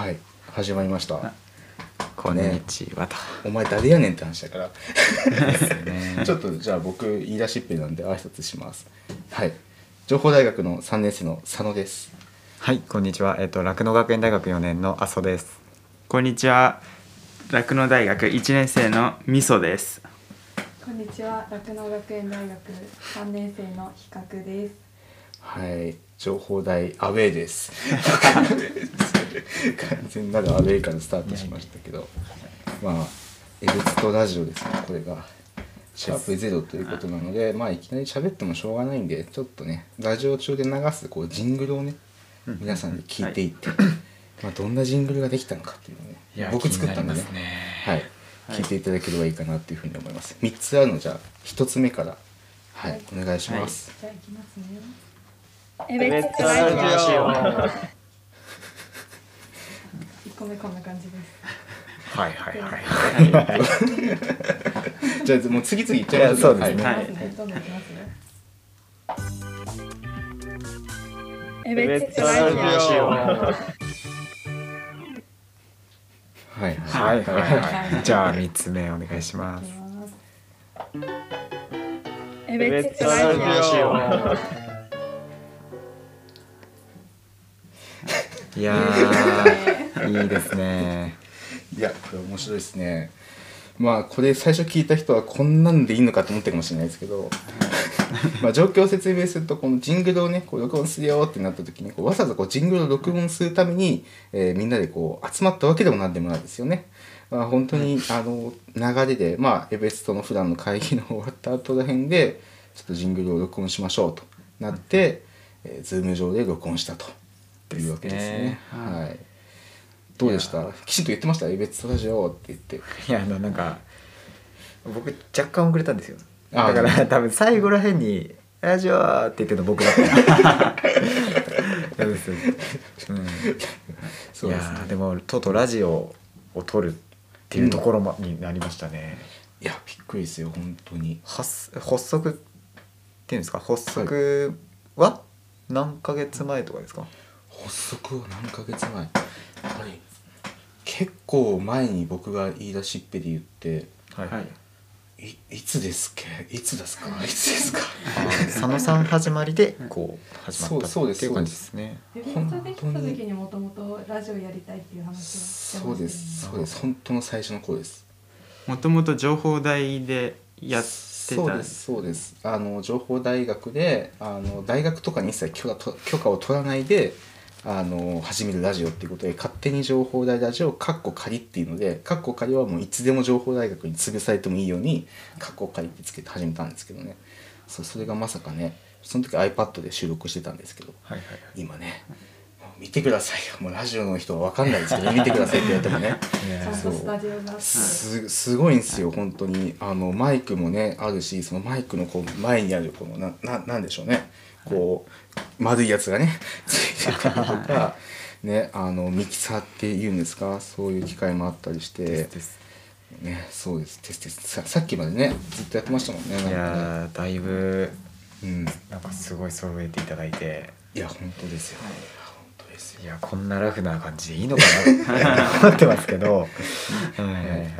はい始まりましたこんにちはと。お前誰やねんって話だから ちょっとじゃあ僕言い出しっぺなんで挨拶しますはい情報大学の3年生の佐野ですはい、こんにちは。えっと酪農学園大学4年の阿蘇です。こんにちは。酪農大学1年生のみそです。こんにちは、酪農学園大学三年生の比較です。はい。情報大アウェーです。完全なるアウェーからスタートしましたけど。まあエベツとラジオですね。これが。シャープゼロということなのでまあいきなり喋ってもしょうがないんでちょっとねラジオ中で流すこうジングルをね皆さんに聞いていって、まあどんなジングルができたのかっていうのをねいや僕作ったんでね。はい、聞いていただければいいかなっていうふうに思います。3つあるのじゃあ1つ目から。はい、はいお願いします、じゃあ行きますね。エベツラジ一個目こんな感じです。はいはいはい。じゃあもう次々いっちゃいましょういやそうですねはいいきますね。どんどんいきますね。エベツラジはいはいはいはい。じゃあ三つ目お願いします。エベツラいやえーいいですね。いやこれ面白いですねまあこれ最初聞いた人はこんなんでいいのかと思ってるかもしれないですけど まあ状況を説明するとこのジングルをねこう録音するよってなった時にこうわざわざこうジングルを録音するために、えーみんなでこう集まったわけでもなんでもないですよね。まあ、本当にあの流れでまあエベストの普段の会議の終わった後らへんでちょっとジングルを録音しましょうとなって、えー、ズーム上で録音したというわけですね。はいどうでした？きちんと言ってました？エベツラジオって言って。いやあのなんか僕若干遅れたんですよ。あだから多分最後らへんにラジオって言ってるの僕だった。そうです。うん。そうですねいやーでもとうとうラジオを撮るっていうところまになりましたね。いやびっくりですよ本当に発発足っていうんですか？発足は？何ヶ月前とかですか、発足は何ヶ月前？やっぱり結構前に僕が言い出しっぺで言ってはい。はい。いいつですっけ？いつですか？い。つですか？あー佐野さん始まりでこう始まったそうそうですっていう感じですね。ー、イベントできた時にもともとラジオやりたいっていう話をしてましたよね。そうですそうです。本当の最初の頃です。もともと情報大でやってた。そうですそうです。あの情報大学であの大学とかに一切許可と許可を取らないであの始めるラジオっていうことで勝手に情報大ラジオカッコ仮っていうのでカッコ仮はもういつでも情報大学に潰されてもいいようにカッコ仮ってつけて始めたんですけどね。そうそれがまさかねその時 iPad で収録してたんですけどはいはい今ねもう見てくださいよ。もうラジオの人は分かんないですけど 見てくださいって言われてもね。い やちゃんとスタジオがあって。すすごいんですよ本当に。あのマイクもねあるしそのマイクのこう前にあるこのなななんでしょうねこう丸いやつがねついてたりとか、ね、あのミキサーっていうんですか？そういう機械もあったりしてねそうです。テステス。ささっきまでねずっとやってましたもんねいやーだいぶうん、なんかすごい揃えていただいて。いや本当ですよ、い。や本当ですよ。いやこんなラフな感じでいいのかなって思ってますけど。は いはい。はい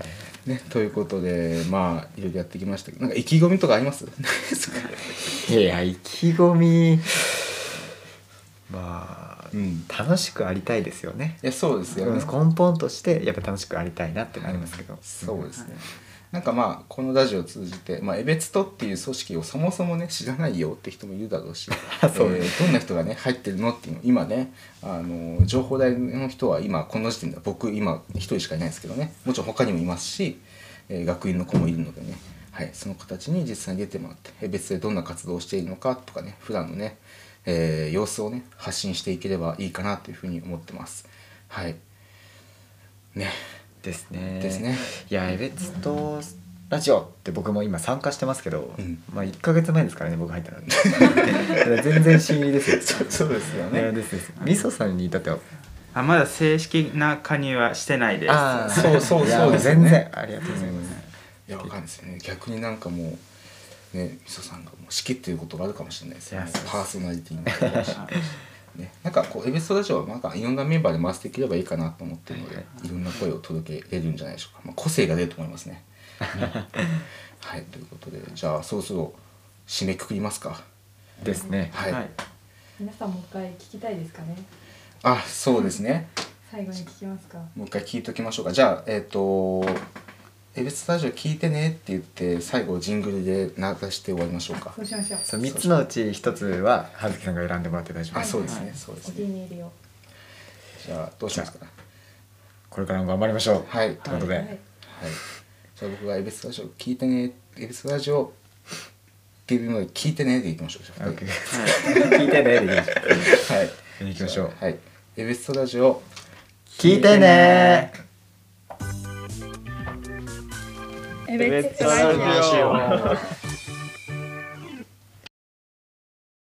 ね、ということでまあいろいろやってきましたけどなんか意気込みとかあります？いや意気込みまあ、うん楽しくありたいですよね。いやそうですよね、根本としてやっぱ楽しくありたいなってなりますけど、そうですね。なんかまあこのラジオを通じて、まあ、エベツトっていう組織をそもそもね知らないよって人もいるだろうし そうえーどんな人がね入ってるのっていうの今ねあの情報大の人は今この時点では僕今一人しかいないですけどね。もちろん他にもいますし、えー学院の子もいるのでね、はい、その子たちに実際に出てもらってエベツでどんな活動をしているのかとかね普段のね、えー様子をね発信していければいいかなというふうに思ってます。はい。ね。ですね。ですね。いやエベツとラジオって僕も今参加してますけど、うん。まあ1か月前ですからね僕入ったの 全然新入りですよ。そうですよいやですです。みそさんに至っては？あまだ正式な加入はしてないです。あーそうそうそうですよね。全然。ありがとうございます、いやわかんないですよね。逆になんかもうねみそさんがもう仕切ってることがあるかもしれないですよね。パーソナリティになね、なんかこうエベストラジオはなんかいろんなメンバーで回していければいいかなと思ってるので、はい。いろんな声を届けれるんじゃないでしょうか、まあ、個性が出ると思いますね。はい。ということでじゃあそろそろ締めくくりますか。ですね。はい、はい。皆さんもう一回聞きたいですかね？あそうですね。最後に聞きますか。もう一回聞いときましょうか。じゃあえっ、と「エベストラジオ聞いてね」って言って最後ジングルで流して終わりましょうか。そうしましょう。そう3つのうち1つは葉月さんが選んでもらって大丈夫です。あそうですね、はい。お気そうですね。に入りを。じゃあどうしますかこれからも頑張りましょう。はい。ということで、はい。はい。じゃあ僕がエベスラジオ聞いてね、エベスラジオっていうので聞いてねでいきましょう。じゃあオッケー聞いてねでいきましょう。はい。行きましょう。はい。エベスラジオ。聞いてねエベッツラジオ